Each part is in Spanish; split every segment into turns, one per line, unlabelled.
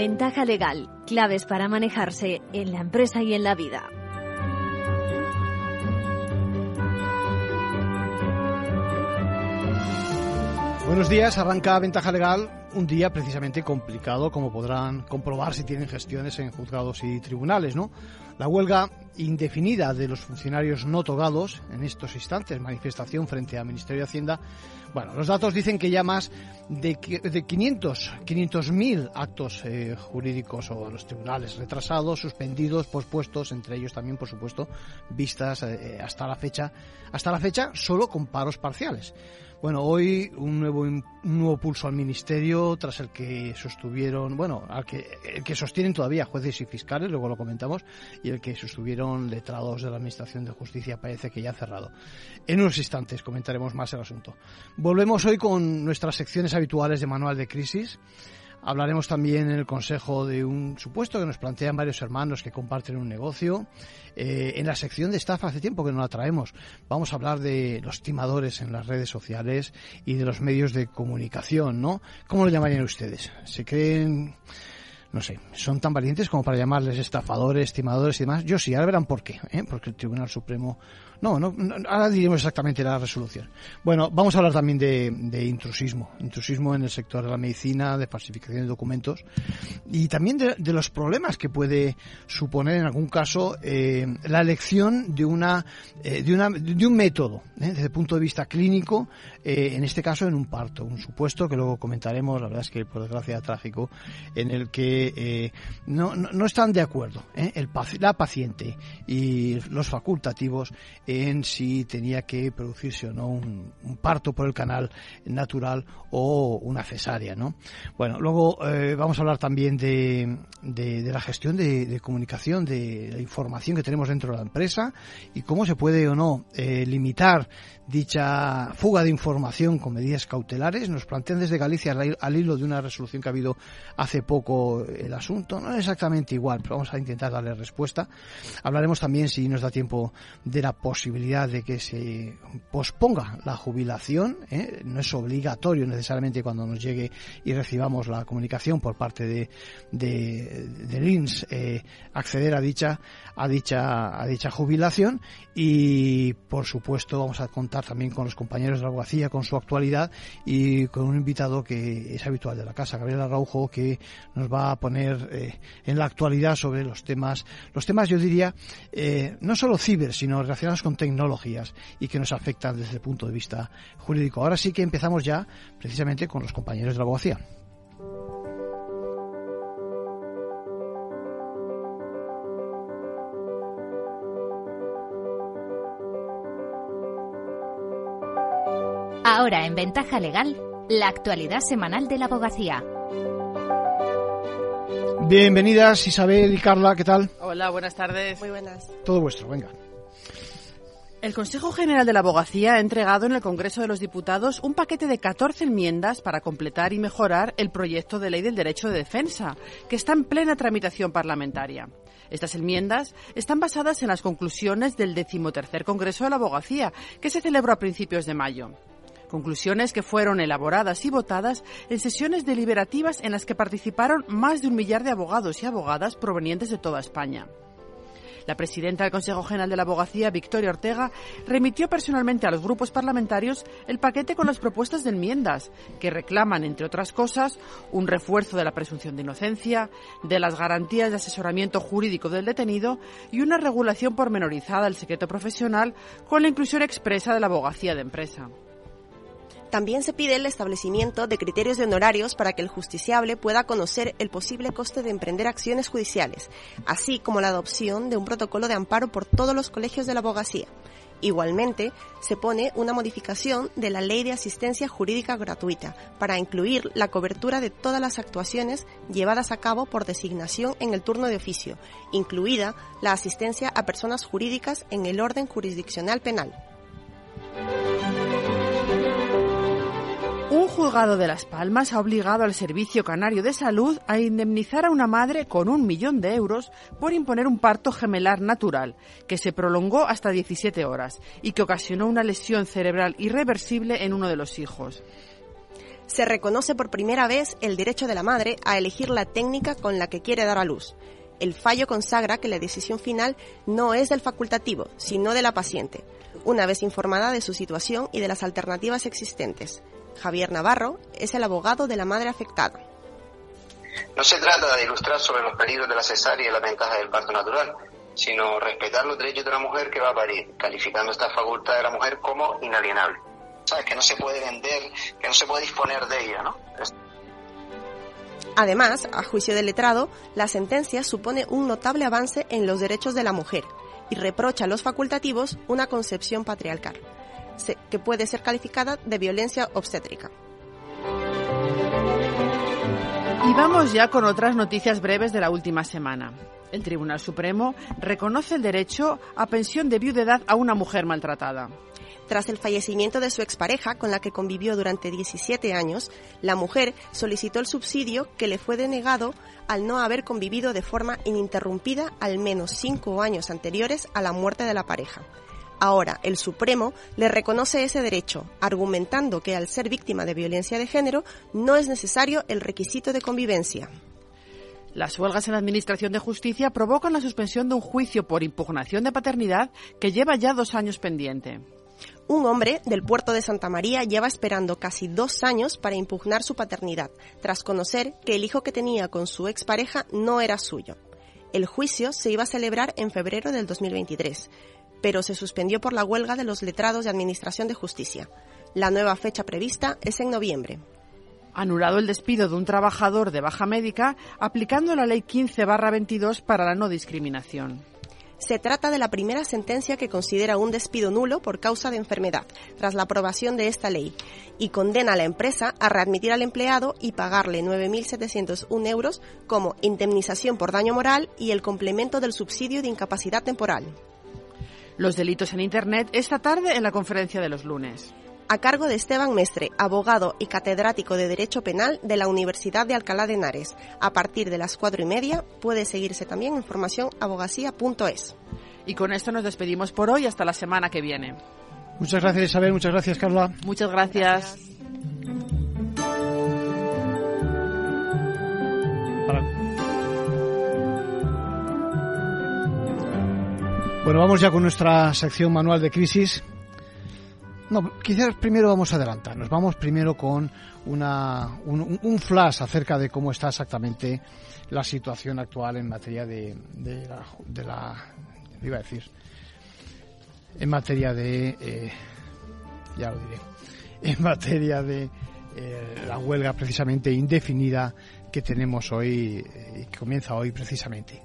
Ventaja legal, claves para manejarse en la empresa y en la vida.
Buenos días, arranca Ventaja Legal, un día precisamente complicado, como podrán comprobar si tienen gestiones en juzgados y tribunales, ¿no? La huelga indefinida de los funcionarios no togados, en estos instantes, manifestación frente al Ministerio de Hacienda, bueno, los datos dicen que ya más de, de 500, 500.000 actos eh, jurídicos o los tribunales retrasados, suspendidos, pospuestos, entre ellos también, por supuesto, vistas eh, hasta la fecha, hasta la fecha solo con paros parciales. Bueno, hoy un nuevo, un nuevo pulso al Ministerio, tras el que sostuvieron, bueno, al que, el que sostienen todavía jueces y fiscales, luego lo comentamos, y el que sostuvieron letrados de la Administración de Justicia, parece que ya ha cerrado. En unos instantes comentaremos más el asunto. Volvemos hoy con nuestras secciones habituales de Manual de Crisis. Hablaremos también en el Consejo de un supuesto que nos plantean varios hermanos que comparten un negocio. Eh, en la sección de estafa hace tiempo que no la traemos. Vamos a hablar de los timadores en las redes sociales y de los medios de comunicación, ¿no? ¿Cómo lo llamarían ustedes? ¿Se creen no sé, son tan valientes como para llamarles estafadores, timadores y demás. Yo sí, ahora verán por qué, ¿eh? porque el Tribunal Supremo no, no, ahora diremos exactamente la resolución. Bueno, vamos a hablar también de, intrusismo, intrusismo en el sector de la medicina, de falsificación de documentos y también de, los problemas que puede suponer en algún caso eh, la elección de una, eh, de, una de un método ¿eh? desde el punto de vista clínico, en este caso en un parto, un supuesto que luego comentaremos, la verdad es que por desgracia trágico, en el que no, no, no, están de acuerdo el, la paciente y los facultativos en si tenía que producirse o no un, un, parto por el canal natural o una cesárea, ¿no? Bueno, luego eh, vamos a hablar también de, de, la gestión de, de, comunicación, de la información que tenemos dentro de la empresa y cómo se puede o no eh, limitar dicha fuga de información con medidas cautelares. Nos plantean desde Galicia al, hilo de una resolución que ha habido hace poco el asunto. No es exactamente igual, pero vamos a intentar darle respuesta. Hablaremos también, si nos da tiempo, de la posibilidad de que se posponga la jubilación. ¿eh? No es obligatorio necesariamente cuando nos llegue y recibamos la comunicación por parte de, de, de LINS eh, acceder a dicha, a dicha, a dicha jubilación y por supuesto vamos a contar también con los compañeros de la abogacía, con su actualidad y con un invitado que es habitual de la casa, Gabriel Araujo, que nos va a poner eh, en la actualidad sobre los temas, los temas yo diría, eh, no solo ciber, sino relacionados con tecnologías y que nos afectan desde el punto de vista jurídico. Ahora sí que empezamos ya precisamente con los compañeros de la abogacía.
Ahora en Ventaja Legal, la actualidad semanal de la abogacía.
Bienvenidas Isabel y Carla, ¿qué tal?
Hola, buenas tardes.
Muy buenas.
Todo vuestro, venga.
El Consejo General de la Abogacía ha entregado en el Congreso de los Diputados un paquete de 14 enmiendas para completar y mejorar el proyecto de ley del derecho de defensa, que está en plena tramitación parlamentaria. Estas enmiendas están basadas en las conclusiones del decimotercer Congreso de la Abogacía, que se celebró a principios de mayo. Conclusiones que fueron elaboradas y votadas en sesiones deliberativas en las que participaron más de un millar de abogados y abogadas provenientes de toda España. La presidenta del Consejo General de la Abogacía, Victoria Ortega, remitió personalmente a los grupos parlamentarios el paquete con las propuestas de enmiendas, que reclaman, entre otras cosas, un refuerzo de la presunción de inocencia, de las garantías de asesoramiento jurídico del detenido y una regulación pormenorizada del secreto profesional con la inclusión expresa de la abogacía de empresa.
También se pide el establecimiento de criterios de honorarios para que el justiciable pueda conocer el posible coste de emprender acciones judiciales, así como la adopción de un protocolo de amparo por todos los colegios de la abogacía. Igualmente, se pone una modificación de la Ley de Asistencia Jurídica Gratuita para incluir la cobertura de todas las actuaciones llevadas a cabo por designación en el turno de oficio, incluida la asistencia a personas jurídicas en el orden jurisdiccional penal.
Un juzgado de Las Palmas ha obligado al Servicio Canario de Salud a indemnizar a una madre con un millón de euros por imponer un parto gemelar natural, que se prolongó hasta 17 horas y que ocasionó una lesión cerebral irreversible en uno de los hijos.
Se reconoce por primera vez el derecho de la madre a elegir la técnica con la que quiere dar a luz. El fallo consagra que la decisión final no es del facultativo, sino de la paciente, una vez informada de su situación y de las alternativas existentes. Javier Navarro es el abogado de la madre afectada.
No se trata de ilustrar sobre los peligros de la cesárea y las ventajas del parto natural, sino respetar los derechos de la mujer que va a parir, calificando esta facultad de la mujer como inalienable. ¿Sabes? Que no se puede vender, que no se puede disponer de ella, ¿no?
Además, a juicio del letrado, la sentencia supone un notable avance en los derechos de la mujer y reprocha a los facultativos una concepción patriarcal, que puede ser calificada de violencia obstétrica.
Y vamos ya con otras noticias breves de la última semana. El Tribunal Supremo reconoce el derecho a pensión de viudedad a una mujer maltratada.
Tras el fallecimiento de su expareja, con la que convivió durante 17 años, la mujer solicitó el subsidio que le fue denegado al no haber convivido de forma ininterrumpida al menos cinco años anteriores a la muerte de la pareja. Ahora, el Supremo le reconoce ese derecho, argumentando que al ser víctima de violencia de género no es necesario el requisito de convivencia.
Las huelgas en la Administración de Justicia provocan la suspensión de un juicio por impugnación de paternidad que lleva ya dos años pendiente.
Un hombre del puerto de Santa María lleva esperando casi dos años para impugnar su paternidad, tras conocer que el hijo que tenía con su expareja no era suyo. El juicio se iba a celebrar en febrero del 2023, pero se suspendió por la huelga de los letrados de Administración de Justicia. La nueva fecha prevista es en noviembre.
Anulado el despido de un trabajador de baja médica aplicando la Ley 15-22 para la no discriminación.
Se trata de la primera sentencia que considera un despido nulo por causa de enfermedad, tras la aprobación de esta ley, y condena a la empresa a readmitir al empleado y pagarle 9.701 euros como indemnización por daño moral y el complemento del subsidio de incapacidad temporal
los delitos en Internet esta tarde en la conferencia de los lunes.
A cargo de Esteban Mestre, abogado y catedrático de Derecho Penal de la Universidad de Alcalá de Henares. A partir de las cuatro y media puede seguirse también en formaciónabogacía.es.
Y con esto nos despedimos por hoy hasta la semana que viene.
Muchas gracias Isabel, muchas gracias Carla.
Muchas gracias.
Bueno, vamos ya con nuestra sección manual de crisis. No, quizás primero vamos a adelantarnos. Vamos primero con una, un, flash acerca de cómo está exactamente la situación actual en materia de, de, la, de iba a decir, en materia de, eh, ya lo diré, en materia de eh, la huelga precisamente indefinida que tenemos hoy y eh, que comienza hoy precisamente.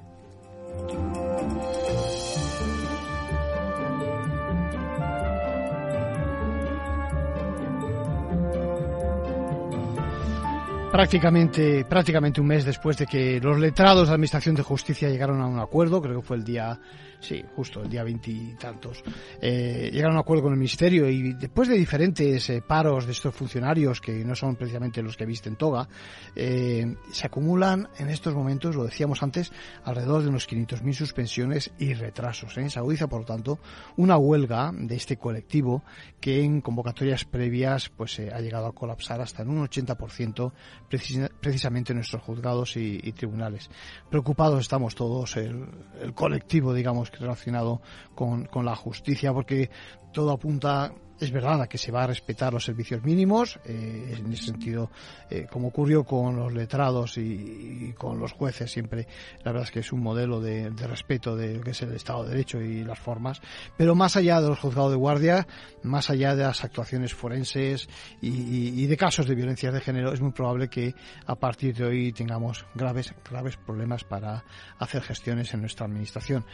Prácticamente, prácticamente un mes después de que los letrados de la Administración de Justicia llegaron a un acuerdo, creo que fue el día Sí, justo el día veintitantos. Eh, llegaron a un acuerdo con el Ministerio y después de diferentes eh, paros de estos funcionarios, que no son precisamente los que visten toga, eh, se acumulan en estos momentos, lo decíamos antes, alrededor de unos 500.000 suspensiones y retrasos. Se agudiza, por lo tanto, una huelga de este colectivo que en convocatorias previas pues ha llegado a colapsar hasta en un 80% precisamente en nuestros juzgados y, tribunales. Preocupados estamos todos, el, el colectivo, digamos, relacionado con, con la justicia, porque todo apunta es verdad que se va a respetar los servicios mínimos, eh, en ese sentido, eh, como ocurrió con los letrados y, con los jueces, siempre la verdad es que es un modelo de, respeto de lo que es el Estado de Derecho y las formas, pero más allá de los juzgados de guardia, más allá de las actuaciones forenses y, de casos de violencia de género, es muy probable que a partir de hoy tengamos graves, graves problemas para hacer gestiones en nuestra administración.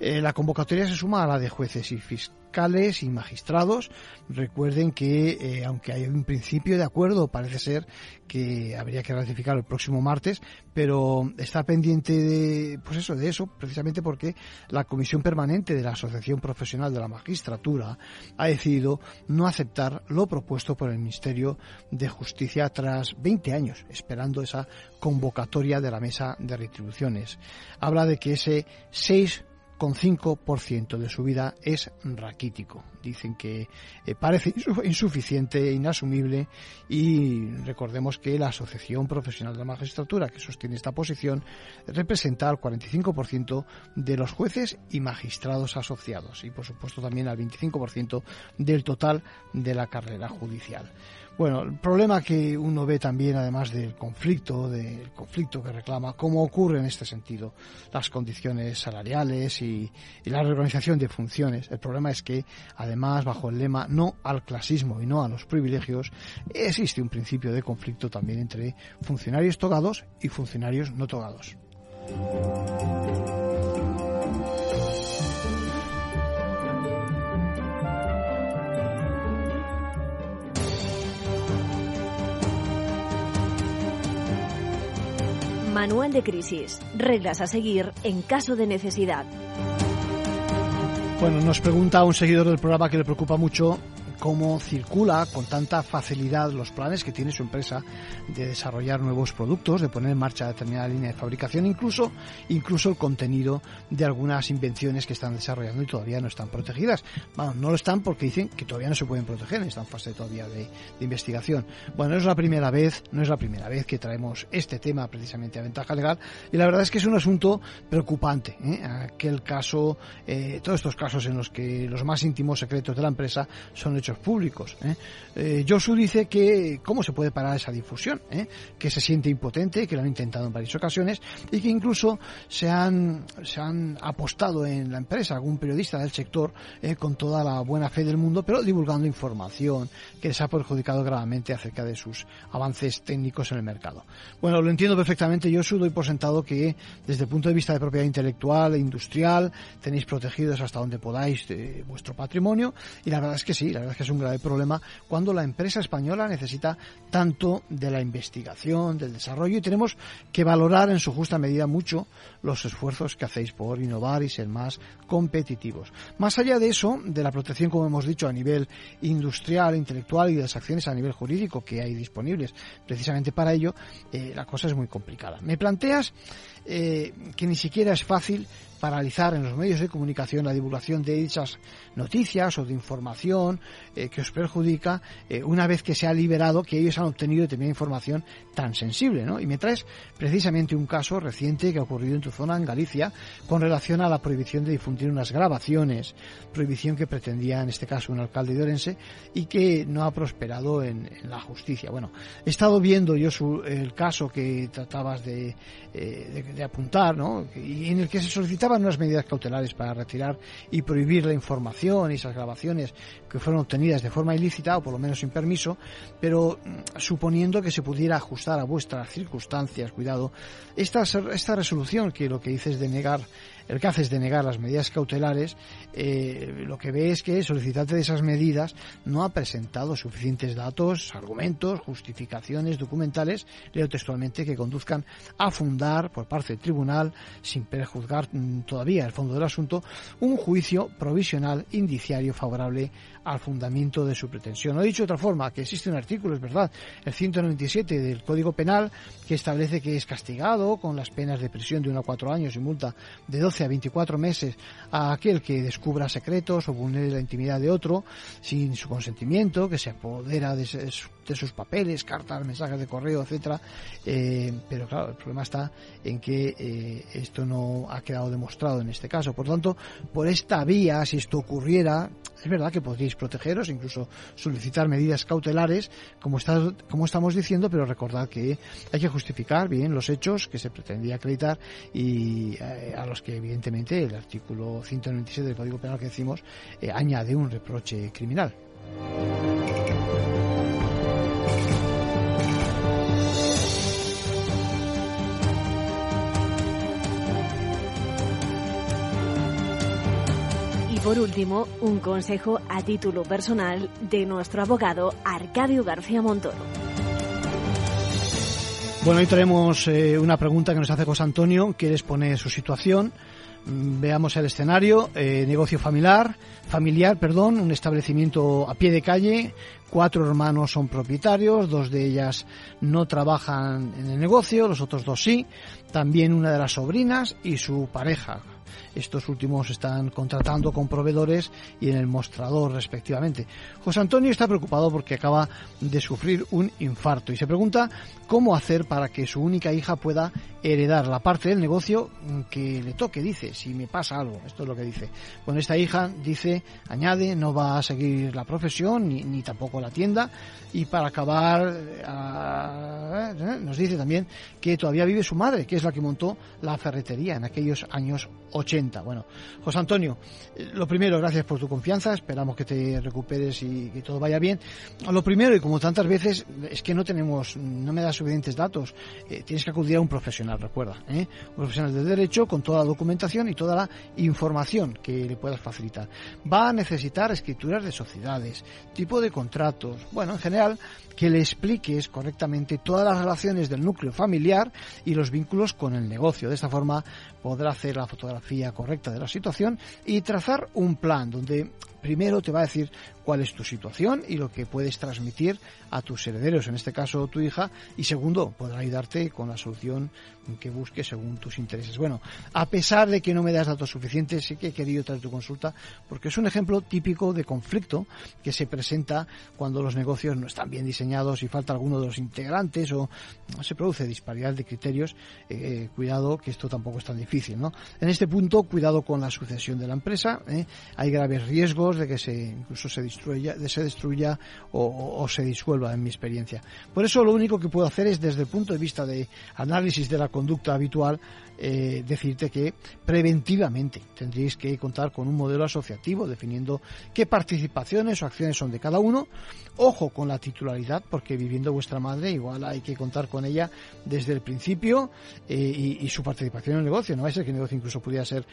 Eh, la convocatoria se suma a la de jueces y fiscales fiscales magistrados. Recuerden que, eh, aunque hay un principio de acuerdo, parece ser que habría que ratificar el próximo martes, pero está pendiente de, pues eso, de eso, precisamente porque la Comisión Permanente de la Asociación Profesional de la Magistratura ha decidido no aceptar lo propuesto por el Ministerio de Justicia tras 20 años esperando esa convocatoria de la mesa de retribuciones. Habla de que ese 6 2,5% de su vida es raquítico. Dicen que eh, parece insuficiente, inasumible y recordemos que la Asociación Profesional de la Magistratura que sostiene esta posición representa al 45% de los jueces y magistrados asociados y por supuesto también al 25% del total de la carrera judicial. Bueno, el problema que uno ve también, además del conflicto, del conflicto que reclama, cómo ocurre en este sentido las condiciones salariales y, la reorganización de funciones. El problema es que, además, bajo el lema no al clasismo y no a los privilegios, existe un principio de conflicto también entre funcionarios togados y funcionarios no togados.
Manual de crisis. Reglas a seguir en caso de necesidad.
Bueno, nos pregunta un seguidor del programa que le preocupa mucho cómo circula con tanta facilidad los planes que tiene su empresa de desarrollar nuevos productos, de poner en marcha determinada línea de fabricación, incluso, incluso el contenido de algunas invenciones que están desarrollando y todavía no están protegidas. Bueno, no lo están porque dicen que todavía no se pueden proteger, están en fase todavía de, investigación. Bueno, no es la primera vez, no es la primera vez que traemos este tema precisamente a ventaja legal y la verdad es que es un asunto preocupante. ¿eh? Aquel caso, eh, todos estos casos en los que los más íntimos secretos de la empresa son hechos públicos. ¿eh? Eh, Josu dice que cómo se puede parar esa difusión, ¿eh? que se siente impotente, que lo han intentado en varias ocasiones y que incluso se han, se han apostado en la empresa algún periodista del sector con toda la buena fe del mundo, pero divulgando información que les ha perjudicado gravemente acerca de sus avances técnicos en el mercado. Bueno, lo entiendo perfectamente. Josu doy por sentado que desde el punto de vista de propiedad intelectual e industrial tenéis protegidos hasta donde podáis vuestro patrimonio y la verdad es que sí, la verdad es que es un grave problema cuando la empresa española necesita tanto de la investigación, del desarrollo y tenemos que valorar en su justa medida mucho los esfuerzos que hacéis por innovar y ser más competitivos. Más allá de eso, de la protección, como hemos dicho, a nivel industrial, intelectual y de las acciones a nivel jurídico que hay disponibles precisamente para ello, eh, la cosa es muy complicada. Me planteas eh, que ni siquiera es fácil paralizar en los medios de comunicación la divulgación de dichas noticias o de información eh, que os perjudica eh, una vez que se ha liberado que ellos han obtenido determinada información tan sensible, ¿no? Y me traes precisamente un caso reciente que ha ocurrido en tu zona, en Galicia, con relación a la prohibición de difundir unas grabaciones, prohibición que pretendía en este caso un alcalde de Orense y que no ha prosperado en, la justicia. Bueno, he estado viendo yo el caso que tratabas de, eh, de apuntar, ¿no? Y en el que se solicitaba unas medidas cautelares para retirar y prohibir la información y esas grabaciones que fueron obtenidas de forma ilícita o por lo menos sin permiso, pero mm, suponiendo que se pudiera ajustar a vuestras circunstancias, cuidado, esta, esta resolución que lo que dice es de negar el que hace es denegar las medidas cautelares, eh, lo que ve es que el solicitante de esas medidas no ha presentado suficientes datos, argumentos, justificaciones documentales, leo textualmente, que conduzcan a fundar por parte del tribunal, sin prejuzgar mm, todavía el fondo del asunto, un juicio provisional indiciario favorable al fundamento de su pretensión. No he dicho de otra forma, que existe un artículo, es verdad, el 197 del Código Penal, que establece que es castigado con las penas de prisión de 1 a 4 años y multa de 12 a 24 meses a aquel que descubra secretos o vulnere la intimidad de otro sin su consentimiento, que se apodera de, sus papeles, cartas, mensajes de correo, etcétera. Eh, pero claro, el problema está en que eh, esto no ha quedado demostrado en este caso. Por tanto, por esta vía, si esto ocurriera, es verdad que podríais protegeros, incluso solicitar medidas cautelares, como, estamos diciendo, pero recordad que hay que justificar bien los hechos que se pretendía acreditar y eh, a los que evidentemente el artículo 197 del Código Penal que decimos añade un reproche criminal.
Por último, un consejo a título personal de nuestro abogado Arcadio García Montoro.
Bueno, hoy traemos eh, una pregunta que nos hace José Antonio, que expone su situación. Mm, veamos el escenario, eh, negocio familiar, familiar, perdón, un establecimiento a pie de calle, cuatro hermanos son propietarios, dos de ellas no trabajan en el negocio, los otros dos sí, también una de las sobrinas y su pareja, Estos últimos están contratando con proveedores y en el mostrador respectivamente. José Antonio está preocupado porque acaba de sufrir un infarto y se pregunta cómo hacer para que su única hija pueda heredar la parte del negocio que le toque, dice, si me pasa algo. Esto es lo que dice. Bueno, esta hija dice, añade, no va a seguir la profesión ni, tampoco la tienda y para acabar eh, nos dice también que todavía vive su madre, que es la que montó la ferretería en aquellos años 80. Bueno, José Antonio, eh, lo primero, gracias por tu confianza, esperamos que te recuperes y que todo vaya bien. Lo primero, y como tantas veces, es que no tenemos, no me da suficientes datos, eh, tienes que acudir a un profesional, recuerda, un profesional de derecho con toda la documentación y toda la información que le puedas facilitar. Va a necesitar escrituras de sociedades, tipo de contratos, bueno, en general, que le expliques correctamente todas las relaciones del núcleo familiar y los vínculos con el negocio. De esta forma podrá hacer la fotografía correcta de la situación y trazar un plan donde primero te va a decir cuál es tu situación y lo que puedes transmitir a tus herederos, en este caso tu hija, y segundo, podrá ayudarte con la solución que busques según tus intereses. Bueno, a pesar de que no me das datos suficientes, sí que he querido traer tu consulta porque es un ejemplo típico de conflicto que se presenta cuando los negocios no están bien diseñados y falta alguno de los integrantes o se produce disparidad de criterios. Eh, cuidado que esto tampoco es tan difícil, ¿no? En este punto, cuidado con la sucesión de la empresa. ¿eh? Hay graves riesgos de que se incluso se se destruya o, se disuelva en mi experiencia. Por eso lo único que puedo hacer es desde el punto de vista de análisis de la conducta habitual eh, decirte que preventivamente tendréis que contar con un modelo asociativo definiendo qué participaciones o acciones son de cada uno. Ojo con la titularidad, porque viviendo vuestra madre igual hay que contar con ella desde el principio eh, y, su participación en el negocio. No va a ser que el negocio incluso pudiera ser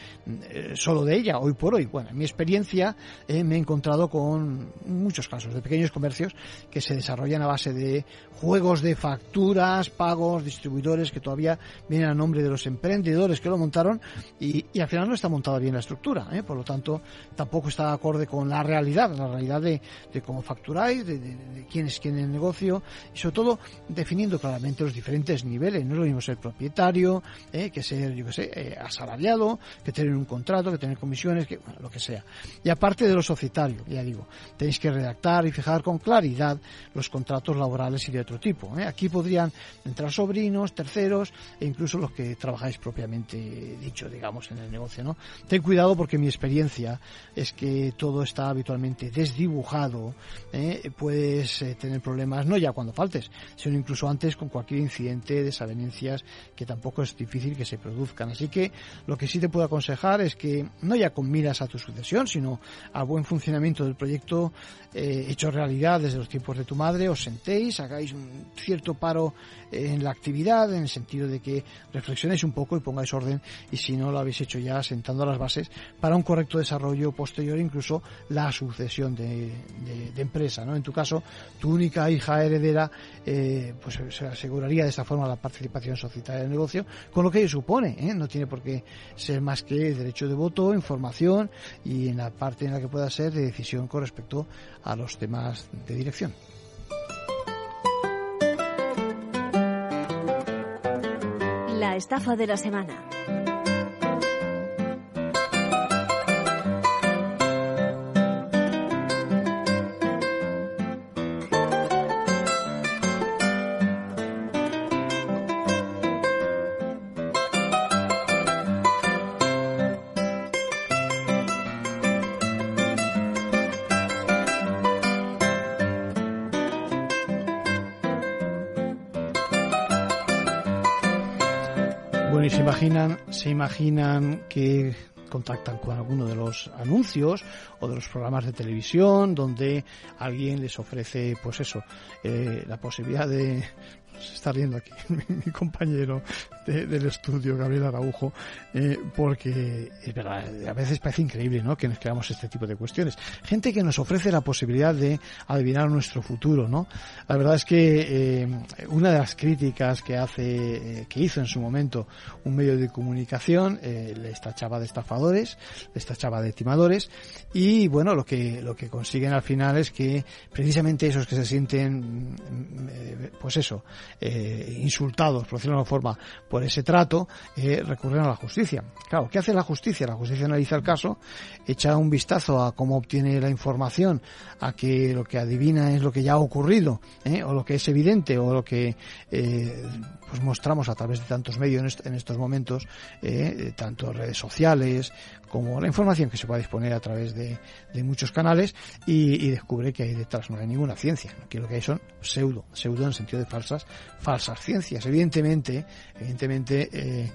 eh, solo de ella hoy por hoy. Bueno, en mi experiencia me he encontrado con muchos casos de pequeños comercios que se desarrollan a base de juegos de facturas, pagos, distribuidores que todavía vienen a nombre de los empresarios vendedores que lo montaron y, al final no está montada bien la estructura. ¿eh? Por lo tanto, tampoco está acorde con la realidad, la realidad de, cómo facturáis, de, quién es quién en el negocio y sobre todo definiendo claramente los diferentes niveles. No es lo mismo ser propietario, ¿eh? que ser, yo que sé, eh, asalariado, que tener un contrato, que tener comisiones, que lo que sea. Y aparte de lo societario, ya digo, tenéis que redactar y fijar con claridad los contratos laborales y de otro tipo. Aquí podrían entrar sobrinos, terceros e incluso los que trabajáis propiamente dicho, digamos, en el negocio, ¿no? Ten cuidado porque mi experiencia es que todo está habitualmente desdibujado, ¿eh? puedes eh, tener problemas no ya cuando faltes, sino incluso antes con cualquier incidente, desavenencias que tampoco es difícil que se produzcan. Así que lo que sí te puedo aconsejar es que no ya con miras a tu sucesión, sino al buen funcionamiento del proyecto eh, hecho realidad desde los tiempos de tu madre, os sentéis, hagáis un cierto paro en la actividad, en el sentido de que reflexionéis un poco y pongáis orden y si no lo habéis hecho ya sentando las bases para un correcto desarrollo posterior, incluso la sucesión de, empresa. ¿no? En tu caso, tu única hija heredera eh, pues se aseguraría de esta forma la participación societaria del negocio, con lo que supone. ¿eh? No tiene por qué ser más que derecho de voto, información y en la parte en la que pueda ser de decisión con respecto a los temas de dirección.
La estafa de la semana.
Imaginan, se imaginan que contactan con alguno de los anuncios o de los programas de televisión donde alguien les ofrece, pues eso, eh, la posibilidad de se está riendo aquí mi, compañero del estudio, Gabriel Araujo, eh, porque es verdad, a veces parece increíble ¿no? que nos creamos este tipo de cuestiones. Gente que nos ofrece la posibilidad de adivinar nuestro futuro, ¿no? La verdad es que eh, una de las críticas que hace, eh, que hizo en su momento un medio de comunicación, le estachaba de estafador timadores, esta chava de timadores, y bueno, lo que, lo que consiguen al final es que precisamente esos que se sienten, mm, eh, pues eso, eh, insultados, por decirlo de alguna forma, por ese trato, eh, recurren a la justicia. Claro, ¿qué hace la justicia? La justicia analiza el caso, echa un vistazo a cómo obtiene la información, a que lo que adivina es lo que ya ha ocurrido, o lo que es evidente, o lo que pues mostramos a través de tantos medios en, estos momentos, tanto redes sociales como la información que se puede disponer a través de, muchos canales y, descubre que hay detrás no hay ninguna ciencia, que lo que hay son pseudo, pseudo en el sentido de falsas, falsas ciencias. Evidentemente, evidentemente eh,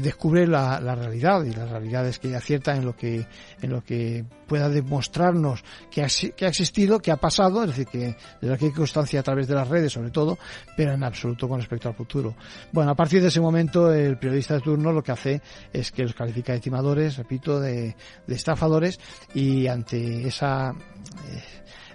descubre la, realidad y la realidad es que acierta en lo que, en lo que pueda demostrarnos que ha, que ha existido, que ha pasado, es decir, que de la que hay constancia a través de las redes sobre todo, pero en absoluto con respecto al futuro. Bueno, a partir de ese momento el periodista de turno lo que hace es que los califica de timadores, repito, de, estafadores y ante esa eh,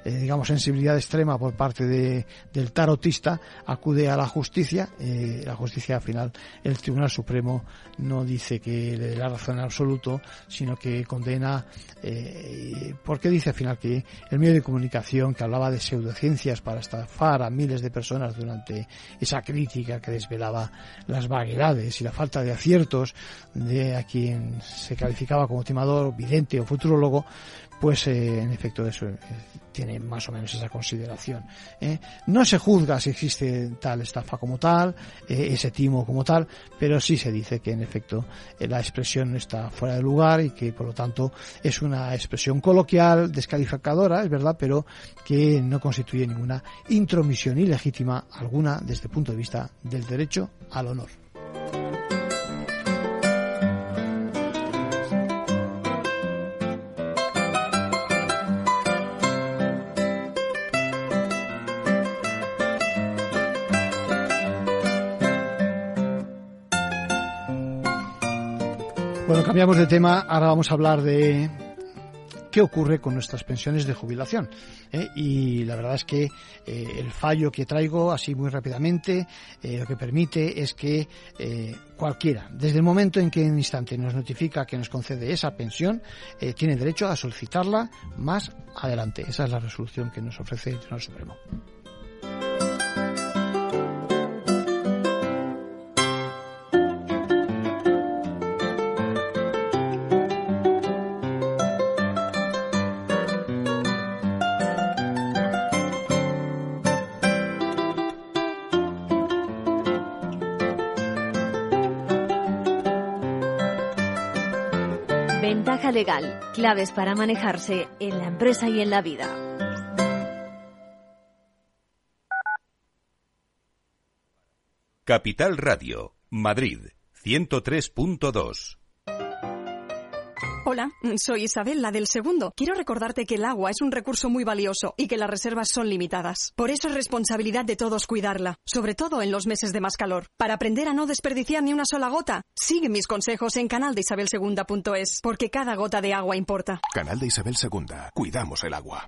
eh, digamos, sensibilidad extrema por parte de, del tarotista, acude a la justicia. Eh, la justicia, al final, el Tribunal Supremo no dice que le dé la razón en absoluto, sino que condena, eh, porque dice al final que el medio de comunicación que hablaba de pseudociencias para estafar a miles de personas durante esa crítica que desvelaba las vaguedades y la falta de aciertos de a quien se calificaba como timador, vidente o futurólogo, pues eh, en efecto eso eh, tiene más o menos esa consideración. ¿eh? No se juzga si existe tal estafa como tal, ese timo como tal, pero sí se dice que en efecto la expresión está fuera de lugar y que por lo tanto es una expresión coloquial, descalificadora, es verdad, pero que no constituye ninguna intromisión ilegítima alguna desde el punto de vista del derecho al honor. Cambiamos de tema. Ahora vamos a hablar de qué ocurre con nuestras pensiones de jubilación. ¿eh? Y la verdad es que eh, el fallo que traigo, así muy rápidamente, eh, lo que permite es que cualquiera, desde el momento en que en un instante nos notifica que nos concede esa pensión, tiene derecho a solicitarla más adelante. Esa es la resolución que nos ofrece el Tribunal Supremo.
Legal, claves para manejarse en la empresa y en la vida.
Capital Radio, Madrid, 103.2.
Hola, soy Isabel, la del segundo. Quiero recordarte que el agua es un recurso muy valioso y que las reservas son limitadas. Por eso es responsabilidad de todos cuidarla, sobre todo en los meses de más calor. Para aprender a no desperdiciar ni una sola gota, sigue mis consejos en canaldeisabelsegunda.es, porque cada gota de agua importa.
Canal de Isabel Segunda. Cuidamos el agua.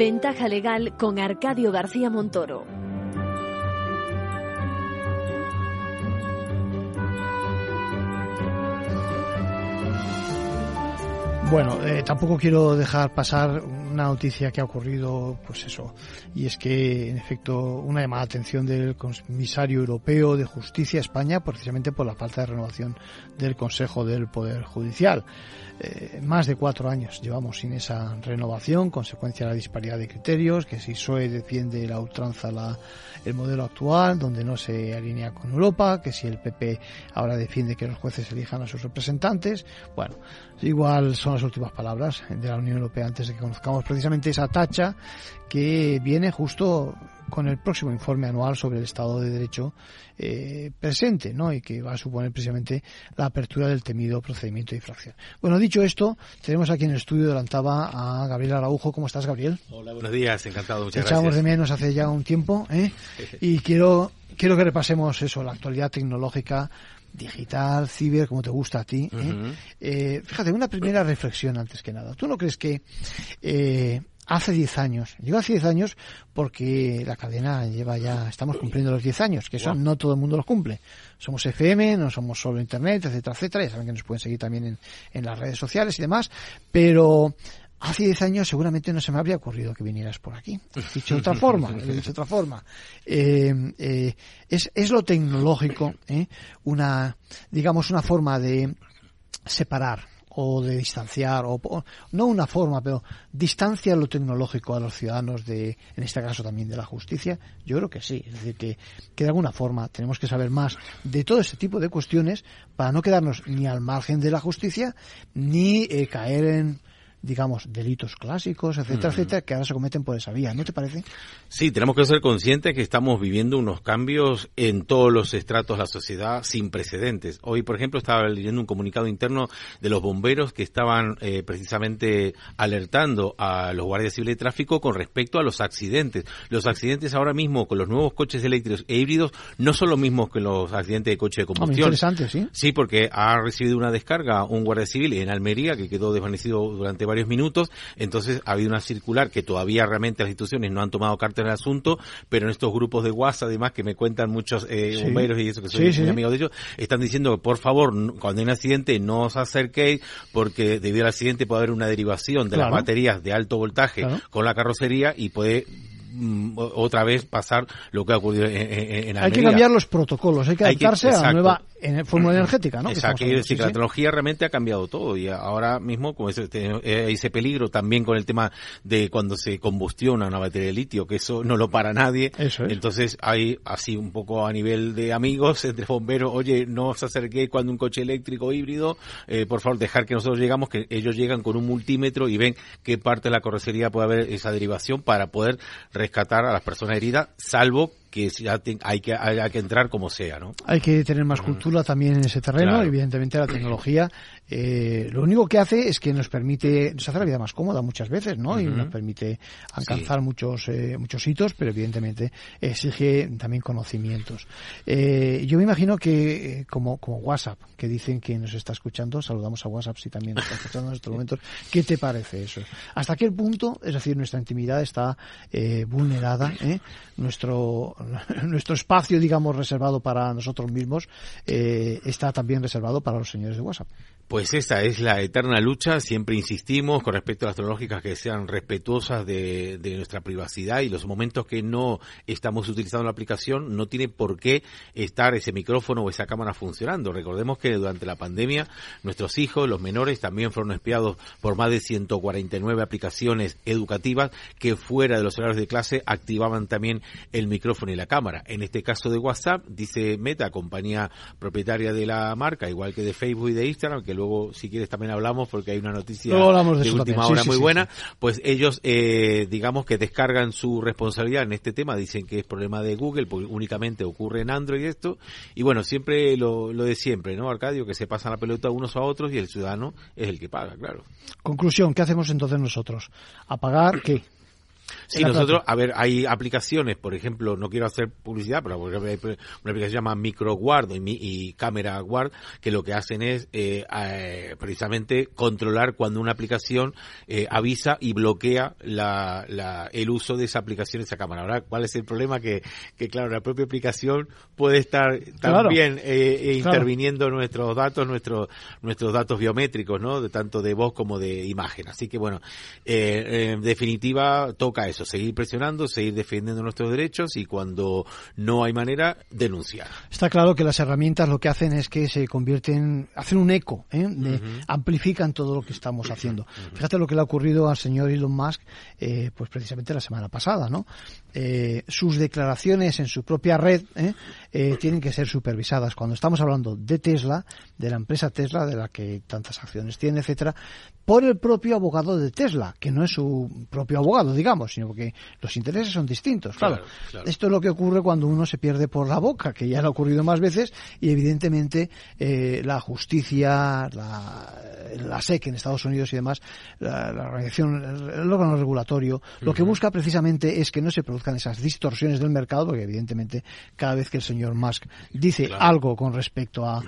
Ventaja legal con Arcadio García Montoro.
Bueno, eh, tampoco quiero dejar pasar una noticia que ha ocurrido, pues eso, y es que, en efecto, una llamada de atención del comisario europeo de justicia España, precisamente por la falta de renovación del Consejo del Poder Judicial. Eh, más de cuatro años llevamos sin esa renovación, consecuencia de la disparidad de criterios, que si PSOE defiende la ultranza la, el modelo actual, donde no se alinea con Europa, que si el PP ahora defiende que los jueces elijan a sus representantes, bueno, igual son las últimas palabras de la Unión Europea antes de que conozcamos precisamente esa tacha que viene justo con el próximo informe anual sobre el Estado de Derecho eh, presente, ¿no? Y que va a suponer precisamente la apertura del temido procedimiento de infracción. Bueno, dicho esto, tenemos aquí en el estudio de la Antaba a Gabriel Araujo. ¿Cómo estás, Gabriel?
Hola, buenos días, encantado, muchas
Echamos
gracias.
de menos hace ya un tiempo, ¿eh? Y quiero, quiero que repasemos eso, la actualidad tecnológica digital, ciber, como te gusta a ti. ¿eh? Eh, fíjate, una primera reflexión antes que nada. ¿Tú no crees que eh, hace 10 años, digo hace 10 años porque la cadena lleva ya, estamos cumpliendo los 10 años, que eso
Wow.
no todo el mundo los cumple. Somos FM, no somos solo Internet, etcétera, etcétera. Ya saben que nos pueden seguir también en, en las redes sociales y demás. Pero hace 10 años seguramente no se me habría ocurrido que vinieras por aquí. Dicho de otra forma, dicho de otra forma. Eh, eh, es, es lo tecnológico, ¿eh? una, digamos, una forma de separar o de distanciar, o, o- no una forma, pero distancia lo tecnológico a los ciudadanos de, en este caso también de la justicia, yo creo que sí, es decir, que, que de alguna forma tenemos que saber más de todo este tipo de cuestiones para no quedarnos ni al margen de la justicia, ni eh, caer en, digamos, delitos clásicos, etcétera, etcétera, que ahora se cometen por esa vía, ¿no te parece?
Sí, tenemos que ser conscientes que estamos viviendo unos cambios en todos los estratos de la sociedad sin precedentes. Hoy, por ejemplo, estaba leyendo un comunicado interno de los bomberos que estaban eh, precisamente alertando a los guardias civiles de tráfico con respecto a los accidentes. Los accidentes ahora mismo con los nuevos coches eléctricos e híbridos no son los mismos que los accidentes de coche de
muy
combustión.
interesante, ¿sí?
Sí, porque ha recibido una descarga un guardia civil en Almería que quedó desvanecido durante varios minutos. Entonces ha habido una circular que todavía realmente las instituciones no han tomado carta en el asunto, pero en estos grupos de WhatsApp, además, que me cuentan muchos eh,
Sí.
bomberos y eso que soy
Sí,
amigo de ellos, están diciendo que por favor, cuando hay un accidente no os acerquéis porque debido al accidente puede haber una derivación de
Claro.
las baterías de alto voltaje
Claro.
con la carrocería y puede mm, otra vez pasar lo que ha ocurrido en, en-.
Hay que cambiar los protocolos, hay que
Hay que-
adaptarse a la nueva en- fórmula energética, ¿no?
Exacto,
estamos
quiero
hablando,
decir
sí,
que la tecnología realmente ha cambiado todo y ahora mismo como ese, eh, ese peligro también con el tema de cuando se combustiona una batería de litio, que eso no lo para nadie.
Eso es.
Entonces hay así un poco a nivel de amigos entre bomberos, oye, no os acerquéis cuando un coche eléctrico híbrido, eh, por favor dejar que nosotros llegamos, que ellos llegan con un multímetro y ven qué parte de la carrocería puede haber esa derivación para poder rescatar a las personas heridas, salvo que hay que haya que entrar como sea, ¿no?
Hay que tener más cultura también en ese terreno.
Claro.
Evidentemente la tecnología eh, lo único que hace es que nos permite, nos hace la vida más cómoda muchas veces, ¿no? Y nos permite alcanzar muchos eh, muchos hitos, pero evidentemente exige también conocimientos. Eh, yo me imagino que eh, como como WhatsApp, que dicen que nos está escuchando, saludamos a WhatsApp si también nos está escuchando en estos momentos. ¿Qué te parece eso? ¿Hasta qué punto, es decir, nuestra intimidad está eh, vulnerada? ¿eh? Nuestro nuestro espacio, digamos, reservado para nosotros mismos, eh, está también reservado para los señores de WhatsApp.
Pues esa es la eterna lucha, siempre insistimos con respecto a las tecnológicas que sean respetuosas de, de, nuestra privacidad y los momentos que no estamos utilizando la aplicación no tiene por qué estar ese micrófono o esa cámara funcionando. Recordemos que durante la pandemia nuestros hijos, los menores, también fueron espiados por más de 149 aplicaciones educativas que fuera de los horarios de clase activaban también el micrófono y la cámara. En este caso de WhatsApp, dice Meta, compañía propietaria de la marca, igual que de Facebook y de Instagram, que luego si quieres también hablamos porque hay una noticia
de,
de última hora muy buena, pues ellos eh, digamos que descargan su responsabilidad en este tema, dicen que es problema de Google, porque únicamente ocurre en Android esto, y bueno, siempre lo, lo de siempre, ¿no, Arcadio? Que se pasan la pelota unos a otros y el ciudadano es el que paga, claro.
Conclusión, ¿qué hacemos entonces nosotros? ¿A pagar qué?
Sí, nosotros, a ver, hay aplicaciones, por ejemplo, no quiero hacer publicidad, pero por ejemplo, hay una aplicación que se llama MicroGuard y, y Camera Guard, que lo que hacen es eh, eh, precisamente controlar cuando una aplicación eh, avisa y bloquea la, la, el uso de esa aplicación, esa cámara. Ahora, ¿cuál es el problema? Que, que claro, la propia aplicación puede estar también claro. eh, interviniendo claro. nuestros datos, nuestros nuestros datos biométricos, ¿no? De tanto de voz como de imagen. Así que bueno, en definitiva, toca eso, seguir presionando, seguir defendiendo nuestros derechos y cuando no hay manera, denunciar.
Está claro que las herramientas lo que hacen es que se convierten, hacen un eco, ¿eh? De, uh -huh. amplifican todo lo que estamos haciendo. Uh -huh. Fíjate lo que le ha ocurrido al señor Elon Musk, eh, pues precisamente la semana pasada, ¿no? Eh, sus declaraciones en su propia red ¿eh? tienen que ser supervisadas. Cuando estamos hablando de Tesla, de la empresa Tesla, de la que tantas acciones tiene, etcétera, por el propio abogado de Tesla, que no es su propio abogado, digamos, sino que los intereses son distintos. Claro, claro, claro. Esto es lo que ocurre cuando uno se pierde por la boca, que ya le ha ocurrido más veces, y evidentemente eh, la justicia, la, la SEC en Estados Unidos y demás, la, la organización, el órgano regulatorio, uh -huh. lo que busca precisamente es que no se produzcan esas distorsiones del mercado, porque evidentemente cada vez que el señor Musk dice algo con respecto a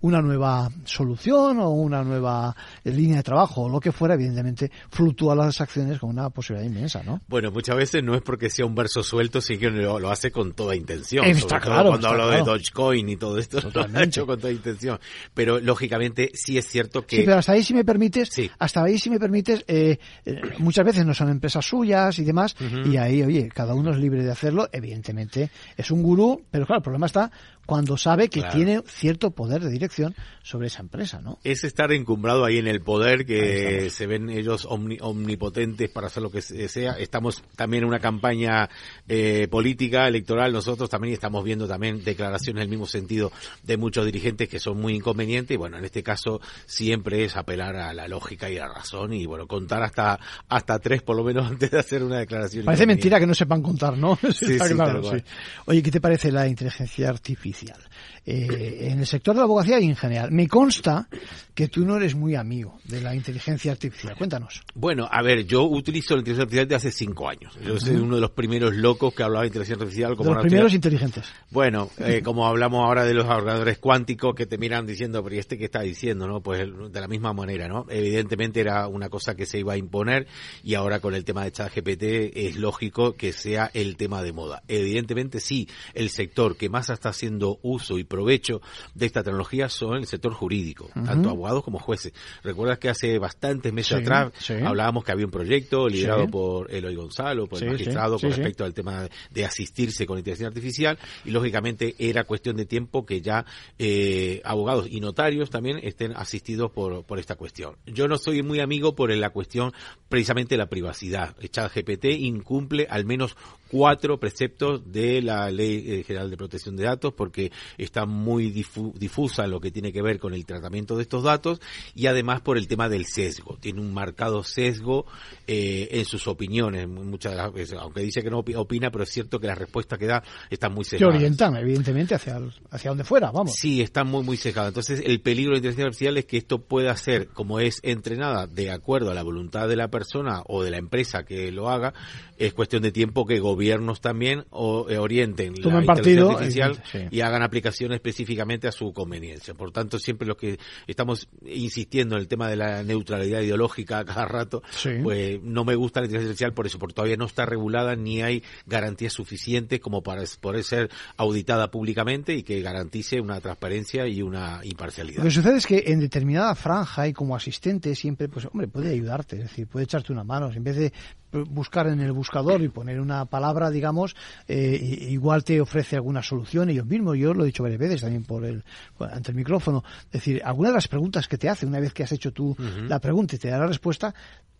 una nueva solución o una nueva línea de trabajo o lo que fuera, evidentemente fluctúan las acciones con una posibilidad inmensa, ¿no?
Bueno, muchas veces no es porque sea un verso suelto, sino que lo, lo hace con toda intención.
Está claro.
Cuando
hablo
claro. de Dogecoin y todo esto, Totalmente. lo ha hecho con toda intención. Pero lógicamente sí es cierto que.
Sí, pero hasta ahí si me permites, sí. hasta ahí si me permites, eh, eh, muchas veces no son empresas suyas y demás, uh -huh. y ahí, oye, cada uno es libre de hacerlo, evidentemente es un gurú, pero claro, el problema está cuando sabe que claro. tiene cierto poder de dirección sobre esa empresa, ¿no?
Es estar encumbrado ahí en el poder que se ven ellos omni, omnipotentes para hacer lo que sea. Estamos también en una campaña eh, política, electoral, nosotros también estamos viendo también declaraciones en el mismo sentido de muchos dirigentes que son muy inconvenientes y bueno, en este caso siempre es apelar a la lógica y a la razón y bueno, contar hasta hasta tres por lo menos antes de hacer una declaración.
Parece mentira que no sepan contar, ¿no?
sí, sí, claro,
sí. Oye, ¿qué te parece la inteligencia artificial? artificial. Eh, en el sector de la abogacía y en general. Me consta que tú no eres muy amigo de la inteligencia artificial. Cuéntanos.
Bueno, a ver, yo utilizo la inteligencia artificial de hace cinco años. Yo uh -huh. soy uno de los primeros locos que hablaba de inteligencia artificial.
Como de los primeros inteligentes.
Bueno, eh, como hablamos ahora de los ordenadores cuánticos que te miran diciendo, pero ¿y este qué está diciendo? no Pues de la misma manera, ¿no? Evidentemente era una cosa que se iba a imponer y ahora con el tema de ChatGPT es lógico que sea el tema de moda. Evidentemente sí, el sector que más está haciendo uso y provecho de esta tecnología son el sector jurídico, uh -huh. tanto abogados como jueces. Recuerdas que hace bastantes meses sí, atrás sí. hablábamos que había un proyecto liderado sí. por Eloy Gonzalo, por el magistrado, con respecto al tema de asistirse con inteligencia artificial y lógicamente era cuestión de tiempo que ya eh, abogados y notarios también estén asistidos por, por esta cuestión. Yo no soy muy amigo por la cuestión precisamente de la privacidad. ChatGPT incumple al menos cuatro preceptos de la Ley eh, General de Protección de Datos porque está muy difu difusa lo que tiene que ver con el tratamiento de estos datos y además por el tema del sesgo. Tiene un marcado sesgo eh, en sus opiniones, muchas aunque dice que no opina, pero es cierto que las respuestas que da están muy sesgadas.
Que orientan, evidentemente, hacia, hacia donde fuera, vamos.
Sí, están muy, muy sesgadas. Entonces, el peligro de la inteligencia artificial es que esto pueda ser, como es entrenada de acuerdo a la voluntad de la persona o de la empresa que lo haga, es cuestión de tiempo que gobierne gobiernos también o, eh, orienten
Tomen
la
partido,
inteligencia artificial
sí.
y hagan aplicaciones específicamente a su conveniencia. Por tanto, siempre los que estamos insistiendo en el tema de la neutralidad ideológica a cada rato,
Sí.
pues no me gusta la inteligencia artificial por eso, porque todavía no está regulada ni hay garantías suficientes como para poder ser auditada públicamente y que garantice una transparencia y una imparcialidad.
Lo que sucede es que en determinada franja y como asistente siempre, pues hombre, puede ayudarte, es decir, puede echarte una mano. En vez de buscar en el buscador y poner una palabra, digamos, eh, igual te ofrece alguna solución ellos mismos. Yo lo he dicho varias veces también por el, ante el micrófono. Es decir, algunas de las preguntas que te hace una vez que has hecho tú la pregunta y te da la respuesta,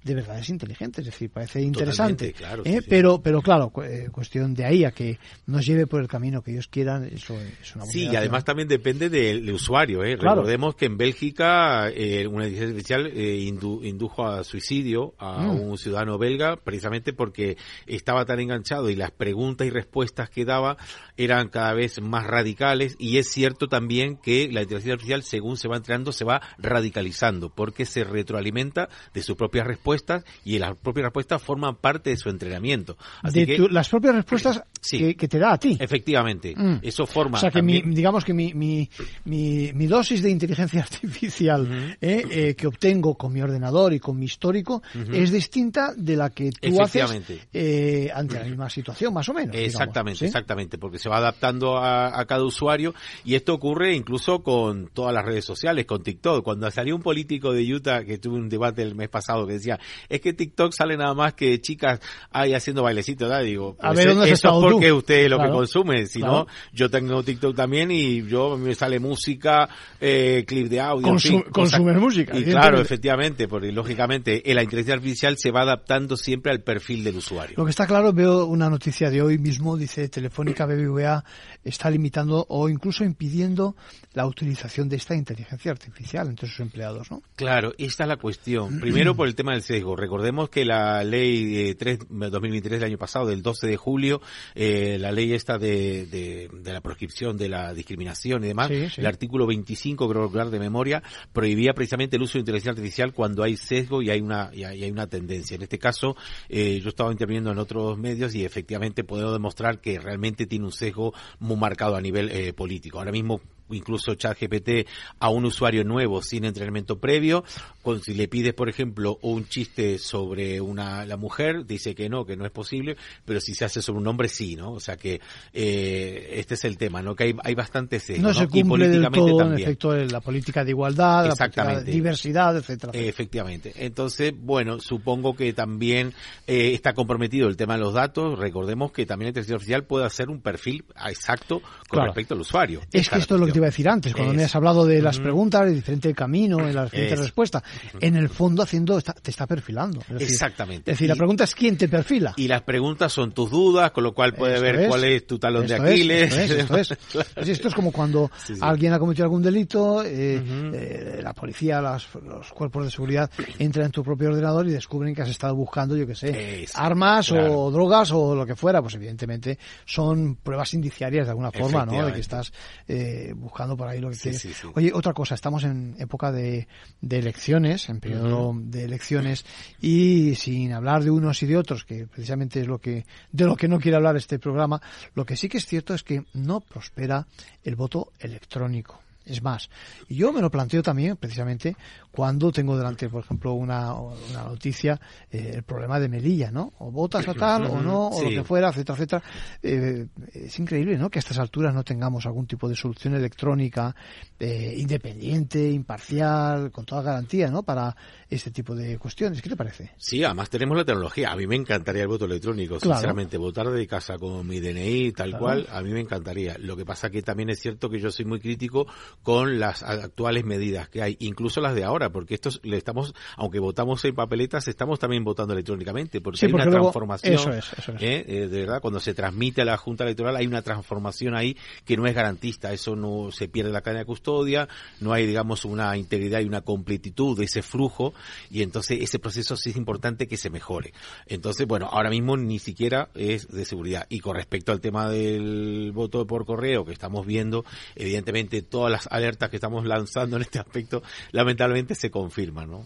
de verdad es inteligente, es decir, parece interesante.
claro,
¿eh?
sí, sí.
Pero, pero claro, cu- eh, cuestión de ahí a que nos lleve por el camino que ellos quieran, eso es una
Sí, y además también depende del, del usuario. ¿eh?
Claro.
Recordemos que en Bélgica eh, una inteligencia artificial eh, indu- indujo a suicidio a
Mm.
un ciudadano belga precisamente porque estaba tan enganchado y las preguntas y respuestas que daba eran cada vez más radicales y es cierto también que la inteligencia artificial según se va entrenando se va radicalizando porque se retroalimenta de sus propias respuestas y las propias respuestas forman parte de su entrenamiento. Así
de
que,
tu- las propias respuestas
Sí.
que, que te da a ti.
efectivamente,
Mm.
eso forma
O sea que mi, digamos que mi, mi, mi, mi dosis de inteligencia artificial eh, eh, que obtengo con mi ordenador y con mi histórico es distinta de la que tú haces eh, ante la misma situación, más o menos. digamos,
Exactamente,
¿sí?
exactamente, porque se va adaptando a, a cada usuario y esto ocurre incluso con todas las redes sociales, con TikTok. Cuando salió un político de Utah que tuve un debate el mes pasado que decía, es que TikTok sale nada más que chicas ahí haciendo bailecitos, ¿verdad? Digo,
A
pues,
ver, ¿dónde has
eso es
tú?
porque usted es lo
Claro,
que consume, si
claro.
no, yo tengo TikTok también y yo me sale música, eh, clip de audio, en
Consu-
fin, cosas-
consumes música,
Y claro, efectivamente, porque lógicamente eh, la inteligencia artificial se va adaptando siempre al perfil del usuario.
Lo que está claro, veo una noticia de hoy mismo, dice Telefónica BBVA está limitando o incluso impidiendo la utilización de esta inteligencia artificial entre sus empleados, ¿no?
Claro, esta es la cuestión. Primero por el tema del sesgo. Recordemos que la ley eh, 3, 2023 del año pasado, del 12 de julio, eh, la ley esta de, de, de la proscripción de la discriminación y demás,
Sí, sí.
el artículo 25, creo recordar de memoria, prohibía precisamente el uso de inteligencia artificial cuando hay sesgo y hay una, y hay, y hay una tendencia. En este caso, eh, yo estaba interviniendo en otros medios y efectivamente puedo demostrar que realmente tiene un sesgo muy marcado a nivel eh, político. Ahora mismo incluso ChatGPT a un usuario nuevo sin entrenamiento previo, con si le pides por ejemplo un chiste sobre una la mujer, dice que no, que no es posible, pero si se hace sobre un hombre sí, ¿no? O sea que eh, este es el tema, ¿no? Que hay, hay bastante sesgo,
No
¿no?
se
Y
cumple del
políticamente
todo, en
también.
efecto, la política de igualdad, la política de diversidad, etcétera.
Efectivamente. Entonces, bueno, supongo que también eh, está comprometido el tema de los datos. Recordemos que también la inteligencia artificial puede hacer un perfil exacto con
Claro.
respecto al usuario.
Es que esto es lo que te iba a decir antes, cuando
Es-
me has hablado de las preguntas, el diferente camino, en las diferentes
Eso.
respuestas. En el fondo, haciendo está- te está perfilando. Es decir,
Exactamente.
Es decir, la pregunta es quién te perfila.
Y las preguntas son tus dudas, con lo cual puede
Esto
ver
es.
cuál es tu talón de
es,
Aquiles.
esto es, esto es. Pues esto es como cuando
Sí, sí.
alguien ha cometido algún delito, eh, eh, la policía, las- los cuerpos de seguridad entran en tu propio ordenador y descubren que has estado buscando, yo qué sé, armas
claro.
o drogas o lo que fuera. Pues evidentemente son pruebas indiciarias de alguna forma, ¿no? De que estás eh, buscando por ahí lo que
Sí,
quieres.
sí, sí.
Oye, otra cosa, estamos en época de, de elecciones, en periodo de elecciones, y sin hablar de unos y de otros, que precisamente es lo que, de lo que no quiere hablar este programa, lo que sí que es cierto es que no prospera el voto electrónico. Es más, y yo me lo planteo también precisamente cuando tengo delante, por ejemplo, una, una noticia, eh, el problema de Melilla, ¿no? O votas a tal o no, o lo que fuera, etcétera, etcétera. Eh, es increíble, ¿no? Que a estas alturas no tengamos algún tipo de solución electrónica eh, independiente, imparcial, con toda garantía, ¿no? Para este tipo de cuestiones. ¿Qué te parece?
Sí, además tenemos la tecnología. A mí me encantaría el voto electrónico,
Claro.
sinceramente. Votar de casa con mi DNI, tal
Claro.
cual, a mí me encantaría. Lo que pasa que también es cierto que yo soy muy crítico con las actuales medidas que hay, incluso las de ahora, porque estos le estamos, aunque votamos en papeletas, estamos también votando electrónicamente, porque
Sí,
hay
porque
una
luego-
transformación.
eso es, eso es.
¿eh? Eh, de verdad, cuando se transmite a la Junta Electoral hay una transformación ahí que no es garantista. Eso no se pierde la cadena de custodia, no hay, digamos, una integridad y una completitud de ese flujo, y entonces ese proceso sí es importante que se mejore. Entonces, bueno, ahora mismo ni siquiera es de seguridad. Y con respecto al tema del voto por correo que estamos viendo, evidentemente todas las alertas que estamos lanzando en este aspecto lamentablemente se confirman, ¿no?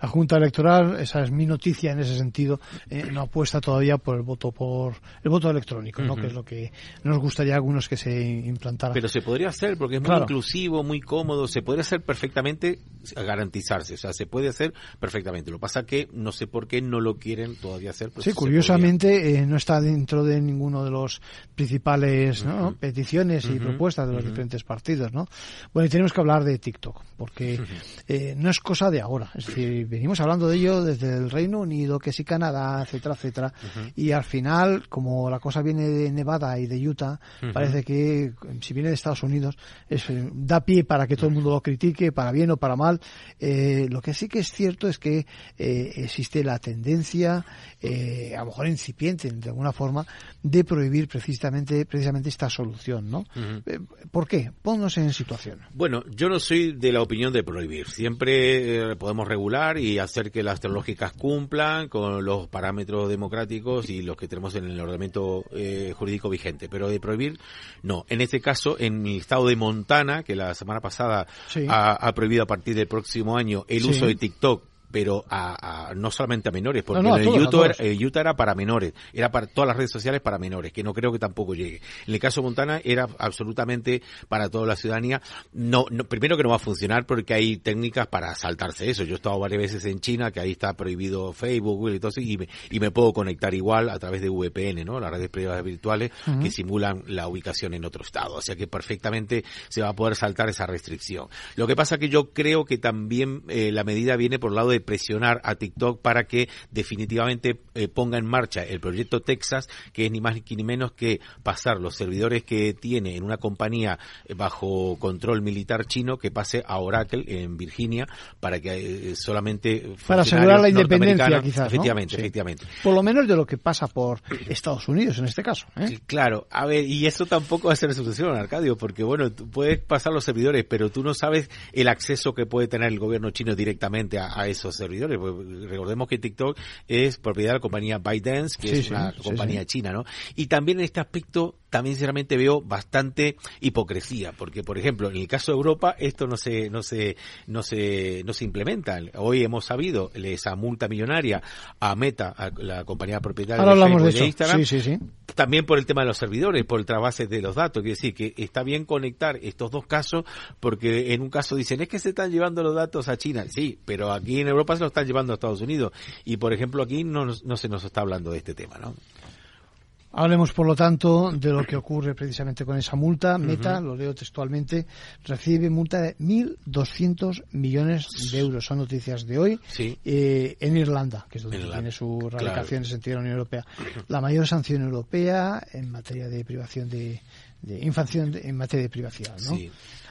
La Junta Electoral, esa es mi noticia en ese sentido, eh, no apuesta todavía por el voto por el voto electrónico, ¿no? Que es lo que nos gustaría a algunos que se implantara.
Pero se podría hacer porque es muy inclusivo, muy cómodo, se podría hacer perfectamente garantizarse, o sea, se puede hacer perfectamente. Lo que pasa que no sé por qué no lo quieren todavía hacer.
Sí, curiosamente eh, no está dentro de ninguno de los principales peticiones y propuestas de los diferentes partidos, ¿no? Bueno, y tenemos que hablar de TikTok, porque eh, no es cosa de ahora. Es decir, venimos hablando de ello desde el Reino Unido, que sí Canadá, etcétera, etcétera. Y al final, como la cosa viene de Nevada y de Utah, parece que si viene de Estados Unidos, es, eh, da pie para que todo el mundo lo critique, para bien o para mal. Eh, lo que sí que es cierto es que existe la tendencia, a lo mejor incipiente de alguna forma, de prohibir precisamente, precisamente esta solución, ¿no? ¿Por qué? Ponnos en situación.
Bueno, yo no soy de la opinión de prohibir. Siempre podemos regular y hacer que las tecnológicas cumplan con los parámetros democráticos y los que tenemos en el ordenamiento eh, jurídico vigente. Pero de prohibir, no. En este caso, en el estado de Montana, que la semana pasada ha, prohibido a partir del próximo año el uso de TikTok pero a, no solamente a menores, porque el, YouTube era, para menores, era para todas las redes sociales para menores, que no creo que tampoco llegue. En el caso de Montana era absolutamente para toda la ciudadanía. No, primero que no va a funcionar porque hay técnicas para saltarse eso. Yo he estado varias veces en China, que ahí está prohibido Facebook, Google y todo eso, y me, y me puedo conectar igual a través de VPN, ¿no? Las redes privadas virtuales que simulan la ubicación en otro estado. O sea que perfectamente se va a poder saltar esa restricción. Lo que pasa que yo creo que también eh, la medida viene por el lado de presionar a TikTok para que definitivamente eh, ponga en marcha el proyecto Texas, que es ni más ni menos que pasar los servidores que tiene en una compañía eh, bajo control militar chino que pase a Oracle en Virginia para que eh, solamente
para asegurar la independencia quizás
efectivamente efectivamente.
Por lo menos de lo que pasa por Estados Unidos en este caso
claro. A ver y eso tampoco va a ser solución Arcadio porque bueno tú puedes pasar los servidores pero tú no sabes el acceso que puede tener el gobierno chino directamente a esos servidores. Recordemos que TikTok es propiedad de la compañía ByteDance, que es una compañía china, ¿no? Y también en este aspecto también sinceramente veo bastante hipocresía, porque por ejemplo, en el caso de Europa esto no se no se no se no se implementa. Hoy hemos sabido esa multa millonaria a Meta, a la compañía propietaria
de Facebook de, Instagram,
también por el tema de los servidores, por el trabajo de los datos, quiere decir que está bien conectar estos dos casos porque en un caso dicen, es que se están llevando los datos a China, sí, pero aquí en Europa se los están llevando a Estados Unidos. Y por ejemplo aquí no, no se nos está hablando de este tema, ¿no?
Hablemos, por lo tanto, de lo que ocurre precisamente con esa multa. Meta, lo leo textualmente, recibe multa de 1.200 millones de euros. Son noticias de hoy. Eh, en Irlanda, que es donde tiene su radicación en el sentido de la Unión Europea. La mayor sanción europea en materia de privación de, de en materia de privacidad, ¿no?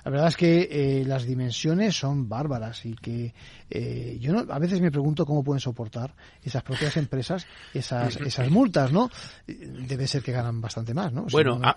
La verdad es que eh, las dimensiones son bárbaras y que eh, yo no, a veces me pregunto cómo pueden soportar esas propias empresas esas, esas multas, ¿no? Debe ser que ganan bastante más, ¿no?
bueno, ha,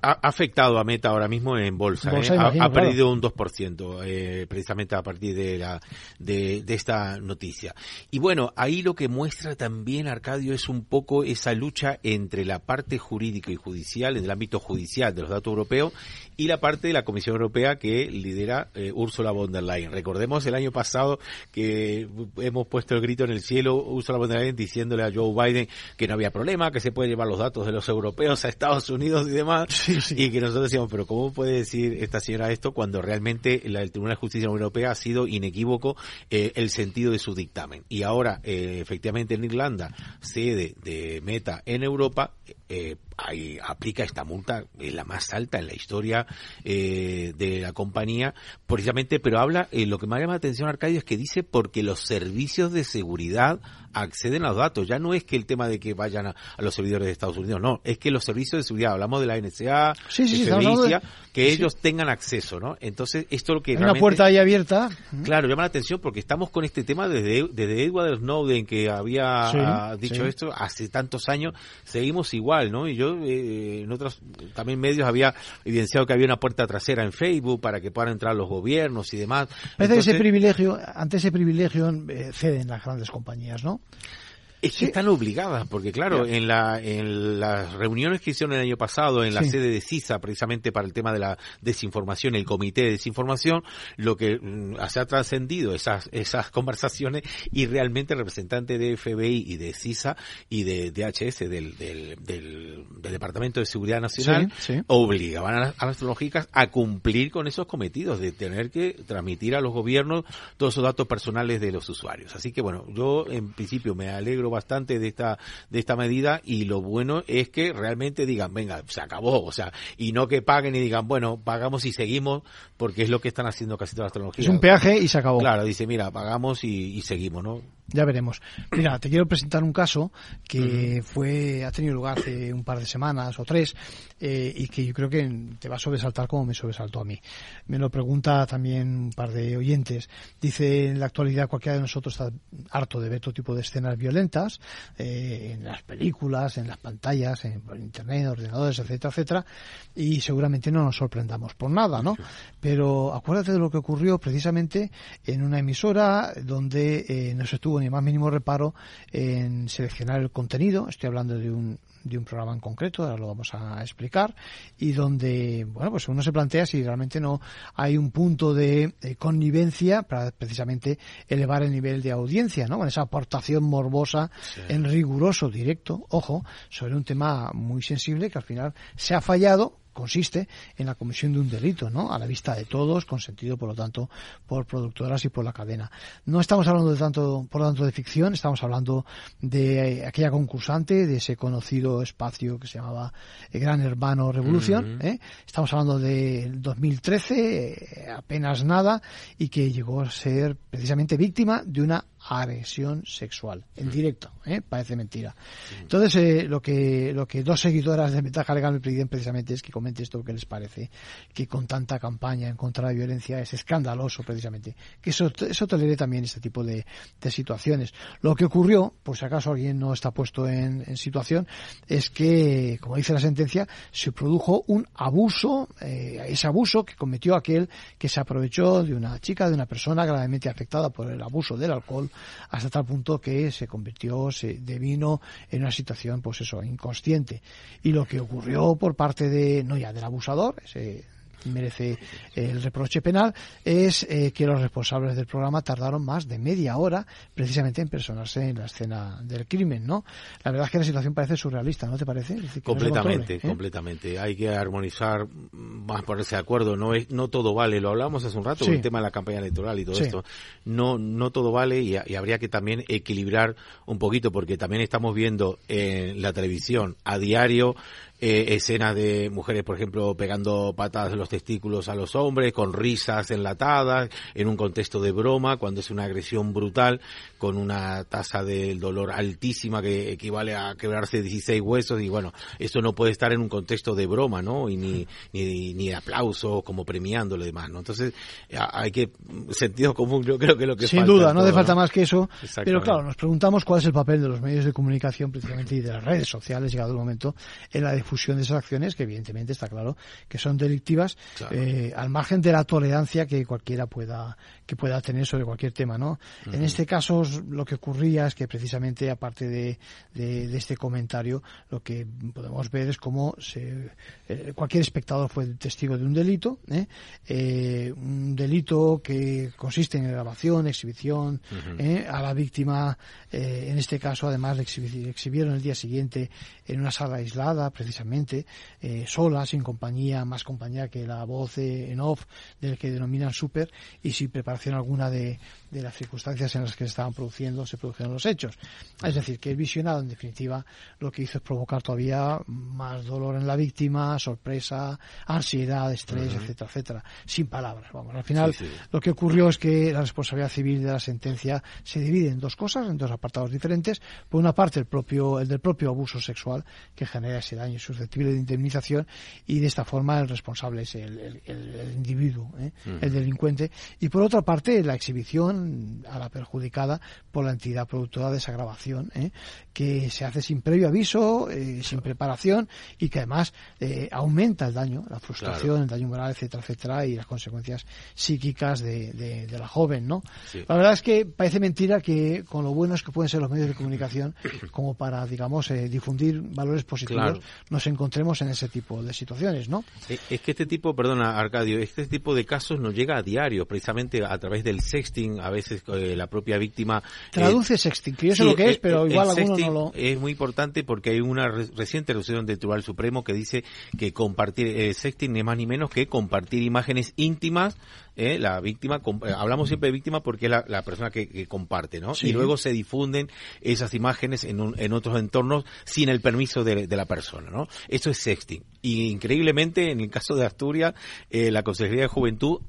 afectado a Meta ahora mismo en bolsa. ¿eh? ha, perdido un 2% eh, precisamente a partir de, la, de, de esta noticia. Y bueno, ahí lo que muestra también, Arcadio, es un poco esa lucha entre la parte jurídica y judicial, en el ámbito judicial de los datos europeos, y la parte de la Comisión Europea que lidera eh, Ursula von der Leyen. Recordemos el año pasado que hemos puesto el grito en el cielo, Ursula von der Leyen diciéndole a Joe Biden que no había problema, que se puede llevar los datos de los europeos a Estados Unidos y demás, y que nosotros decíamos, pero ¿cómo puede decir esta señora esto cuando realmente el Tribunal de Justicia Europea ha sido inequívoco eh, el sentido de su dictamen? Y ahora, eh, efectivamente, en Irlanda, sede de Meta en Europa, eh, ahí aplica esta multa, es la más alta en la historia eh, de la compañía, precisamente, pero habla, eh, lo que me llama la atención, Arcadio, es que dice porque los servicios de seguridad acceden a los datos. Ya no es que el tema de que vayan a, los servidores de Estados Unidos, no, es que los servicios de seguridad, hablamos de la NSA, de que ellos tengan acceso, ¿no? Entonces, esto lo que...
una puerta ahí abierta.
Claro, llama la atención porque estamos con este tema desde, desde Edward Snowden, que había dicho esto hace tantos años, seguimos igual, ¿no? Y yo eh, en otros también medios había evidenciado que había una puerta trasera en Facebook para que puedan entrar los gobiernos y demás.
Parece ese privilegio, ante ese privilegio eh, ceden las grandes compañías, ¿no?
Es que están obligadas, porque claro, en, la, en las reuniones que hicieron el año pasado en la sede de CISA, precisamente para el tema de la desinformación, el comité de desinformación, lo que mm, se ha trascendido esas, esas conversaciones y realmente el representante de FBI y de CISA y de DHS, del, del, del, Departamento de Seguridad Nacional, obligaban a, a las tecnológicas a cumplir con esos cometidos de tener que transmitir a los gobiernos todos esos datos personales de los usuarios. Así que bueno, yo en principio me alegro bastante de esta, de esta medida y lo bueno es que realmente digan, venga, se acabó, o sea, y no que paguen y digan, bueno, pagamos y seguimos, porque es lo que están haciendo casi todas las tecnologías.
Es un peaje y se acabó.
Claro, dice, mira, pagamos y, seguimos, ¿no?
Ya veremos. Mira, te quiero presentar un caso que fue, ha tenido lugar hace un par de semanas o tres, eh, y que yo creo que te va a sobresaltar como me sobresaltó a mí. Me lo pregunta también un par de oyentes. Dice, en la actualidad cualquiera de nosotros está harto de ver todo tipo de escenas violentas, eh, en las películas, en las pantallas, en, internet, ordenadores, etcétera, etcétera, y seguramente no nos sorprendamos por nada, ¿no? Pero acuérdate de lo que ocurrió precisamente en una emisora donde eh, no se tuvo ni más mínimo reparo en seleccionar el contenido. Estoy hablando de un de un programa en concreto, ahora lo vamos a explicar, y donde, bueno, pues uno se plantea si realmente no hay un punto de, connivencia para precisamente elevar el nivel de audiencia, ¿no? Con esa aportación morbosa en riguroso directo, ojo, sobre un tema muy sensible que al final se ha fallado consiste en la comisión de un delito, ¿no? A la vista de todos, consentido, por lo tanto, por productoras y por la cadena. No estamos hablando de tanto, por lo tanto, de ficción, estamos hablando de aquella concursante, de ese conocido espacio que se llamaba Gran Hermano Revolución, ¿eh? Estamos hablando del 2013, eh, apenas nada, y que llegó a ser precisamente víctima de una agresión sexual en directo, ¿eh? parece mentira. Entonces, eh, lo que lo que dos seguidoras de Ventaja Legal me piden precisamente es que comente esto que les parece, que con tanta campaña en contra de la violencia es escandaloso precisamente, que eso, eso tolere también este tipo de, de, situaciones. Lo que ocurrió, por si acaso alguien no está puesto en, en situación, es que, como dice la sentencia, se produjo un abuso, eh, ese abuso que cometió aquel que se aprovechó de una chica, de una persona gravemente afectada por el abuso del alcohol hasta tal punto que se convirtió, se devino en una situación, pues eso, inconsciente. Y lo que ocurrió por parte de, no ya del abusador, ese merece el reproche penal es eh, que los responsables del programa tardaron más de media hora precisamente en personarse en la escena del crimen, ¿no? La verdad es que la situación parece surrealista, ¿no te parece?
completamente, ¿eh? completamente. Hay que armonizar, más ponerse de acuerdo. No es, no todo vale. Lo hablamos hace un rato, el tema de la campaña electoral y todo esto. No, no todo vale y, y habría que también equilibrar un poquito porque también estamos viendo en la televisión a diario eh, escenas de mujeres, por ejemplo, pegando patadas en los testículos a los hombres, con risas enlatadas, en un contexto de broma, cuando es una agresión brutal, con una tasa del dolor altísima que equivale a quebrarse 16 huesos, y bueno, eso no puede estar en un contexto de broma, ¿no? Y ni, ni, ni de aplauso, como premiando lo demás, ¿no? Entonces, hay que, sentido común, yo creo que lo que
Sin duda, no hace falta más que eso, pero claro, nos preguntamos cuál es el papel de los medios de comunicación, precisamente, y de las redes sociales, llegado el momento, en la difusión de esas acciones que evidentemente está claro que son delictivas eh, al margen de la tolerancia que cualquiera pueda que pueda tener sobre cualquier tema no en este caso lo que ocurría es que precisamente aparte de, de, este comentario lo que podemos ver es cómo se, eh, cualquier espectador fue testigo de un delito ¿eh? un delito que consiste en grabación exhibición a la víctima en este caso además le exhibieron el día siguiente en una sala aislada precisamente eh, sola, sin compañía, más compañía que la voz en off del que denominan super y sin preparación alguna de, de las circunstancias en las que se estaban produciendo, se produjeron los hechos. Es decir, que el visionado, en definitiva, lo que hizo es provocar todavía más dolor en la víctima, sorpresa, ansiedad, estrés, etcétera, etcétera, sin palabras. Vamos, al final, lo que ocurrió es que la responsabilidad civil de la sentencia se divide en dos cosas, en dos apartados diferentes. Por una parte, el propio, el del propio abuso sexual que genera ese daño susceptible de indemnización y de esta forma el responsable es el, individuo, ¿eh? el delincuente. Y por otra parte, la exhibición a la perjudicada por la entidad productora de esa grabación, ¿eh? que se hace sin previo aviso, eh, sin preparación y que además aumenta el daño, la frustración, el daño moral, etcétera, etcétera, y las consecuencias psíquicas de, la joven, ¿no? La verdad es que parece mentira que con lo buenos que pueden ser los medios de comunicación, como para, digamos, difundir valores positivos, nos encontremos en ese tipo de situaciones, ¿no?
Es que este tipo, perdona, Arcadio, este tipo de casos nos llega a diario, precisamente a través del sexting, a veces eh, la propia víctima...
Eh, Traduce sexting, que yo sé lo que es, pero igual alguno no lo...
Es muy importante porque hay una reciente resolución del Tribunal Supremo que dice que compartir eh, sexting es más ni menos que compartir imágenes íntimas ¿eh? la víctima, eh, hablamos siempre de víctima porque es la, persona que, comparte, ¿no? Y luego se difunden esas imágenes en, en otros entornos sin el permiso de, la persona, ¿no? Eso es sexting. Y increíblemente, en el caso de Asturias, eh, la Consejería de Juventud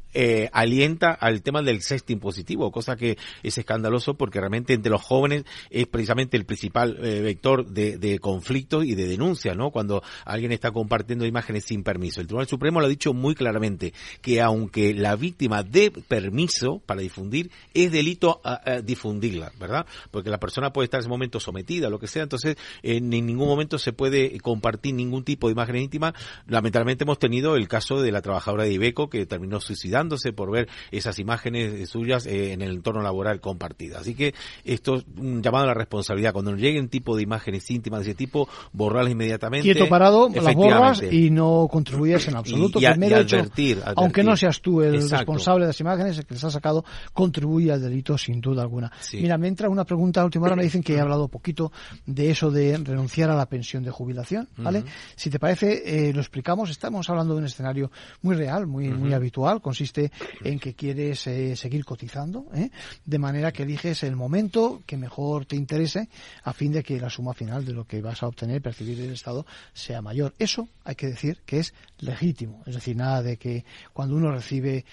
alienta al tema del sexting positivo, cosa que es escandaloso porque realmente entre los jóvenes es precisamente el principal vector de, de conflicto y de denuncia, ¿no? Cuando alguien está compartiendo imágenes sin permiso. El Tribunal Supremo lo ha dicho muy claramente, que aunque la víctima víctima de permiso para difundir, es delito a, difundirla, ¿verdad? Porque la persona puede estar en ese momento sometida, lo que sea, entonces en ningún momento se puede compartir ningún tipo de imagen íntima. Lamentablemente hemos tenido el caso de la trabajadora de Ibeco que terminó suicidándose por ver esas imágenes suyas eh, en el entorno laboral compartidas. Así que esto es un llamado a la responsabilidad. Cuando nos lleguen tipo de imágenes íntimas de ese tipo, borrarlas inmediatamente.
Quieto parado, las borras y no contribuyes en absoluto.
Y, advertir,
aunque no seas tú el responsable de las imágenes, el que les ha sacado, contribuye al delito sin duda alguna. Mira, me entra una pregunta a última hora, me dicen que he hablado poquito de eso de renunciar a la pensión de jubilación, ¿vale? Si te parece, eh, lo explicamos, estamos hablando de un escenario muy real, muy, muy habitual, consiste en que quieres eh, seguir cotizando, ¿eh? de manera que eliges el momento que mejor te interese a fin de que la suma final de lo que vas a obtener, percibir del Estado, sea mayor. Eso hay que decir que es legítimo, es decir, nada de que cuando uno recibe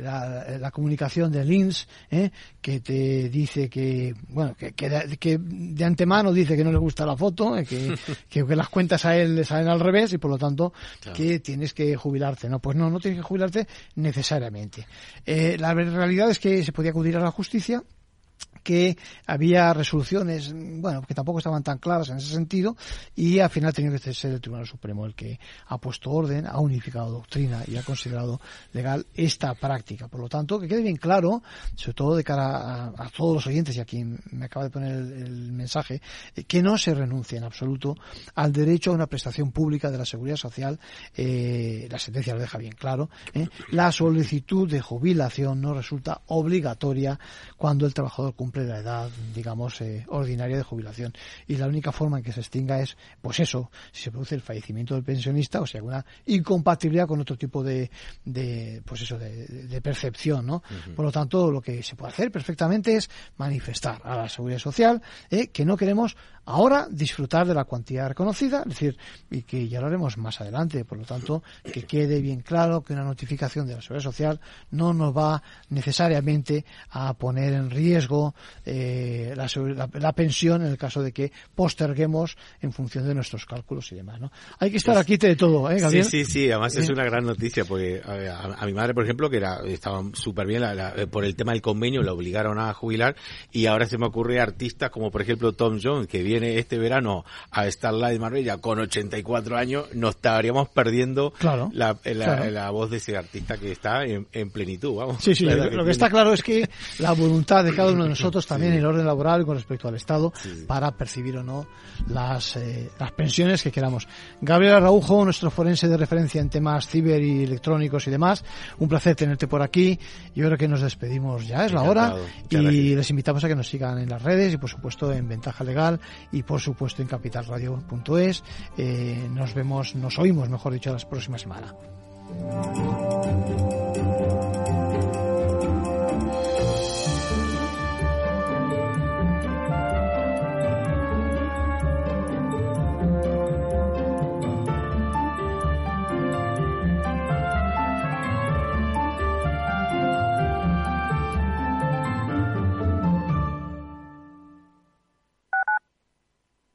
la, comunicación de Lins, ¿eh? que te dice que, bueno, que, que, de, antemano dice que no le gusta la foto, ¿eh? que, que, las cuentas a él le salen al revés y por lo tanto que tienes que jubilarte. No, pues no, no tienes que jubilarte necesariamente. Eh, la realidad es que se podía acudir a la justicia que había resoluciones, bueno, que tampoco estaban tan claras en ese sentido, y al final tenido que ser el Tribunal Supremo el que ha puesto orden, ha unificado doctrina y ha considerado legal esta práctica. Por lo tanto, que quede bien claro, sobre todo de cara a, todos los oyentes y a quien me acaba de poner el, mensaje, eh, que no se renuncie en absoluto al derecho a una prestación pública de la seguridad social. Eh, la sentencia lo deja bien claro. Eh. La solicitud de jubilación no resulta obligatoria cuando el trabajador cumple la edad, digamos, eh, ordinaria de jubilación. Y la única forma en que se extinga es, pues eso, si se produce el fallecimiento del pensionista o si hay alguna incompatibilidad con otro tipo de, de pues eso, de, percepción, ¿no? Por lo tanto, lo que se puede hacer perfectamente es manifestar a la seguridad social eh, que no queremos ahora disfrutar de la cuantía reconocida, es decir, y que ya lo haremos más adelante, por lo tanto, que quede bien claro que una notificación de la seguridad social no nos va necesariamente a poner en riesgo eh, la, pensión en el caso de que posterguemos en función de nuestros cálculos y demás. ¿no? Hay que estar aquí de todo, ¿eh, Gabriel?
Sí, sí, sí, además es una gran noticia porque a, mi madre, por ejemplo, que era estaba súper bien eh, por el tema del convenio, la obligaron a jubilar y ahora se me ocurre artistas como, por ejemplo, Tom Jones, que viene este verano a Starlight Marbella con 84 años, nos estaríamos perdiendo la, la, voz de ese artista que está en, plenitud. Vamos,
sí, sí, lo que, está claro es que la voluntad de cada uno de nosotros también en el orden laboral con respecto al Estado para percibir o no las, eh, las pensiones que queramos. Gabriel Araujo, nuestro forense de referencia en temas ciber y electrónicos y demás, un placer tenerte por aquí. Yo creo que nos despedimos ya, es la hora, y les invitamos a que nos sigan en las redes y por supuesto en Ventaja Legal y por supuesto en capitalradio.es. Eh, nos vemos, nos oímos, mejor dicho, la próxima semana.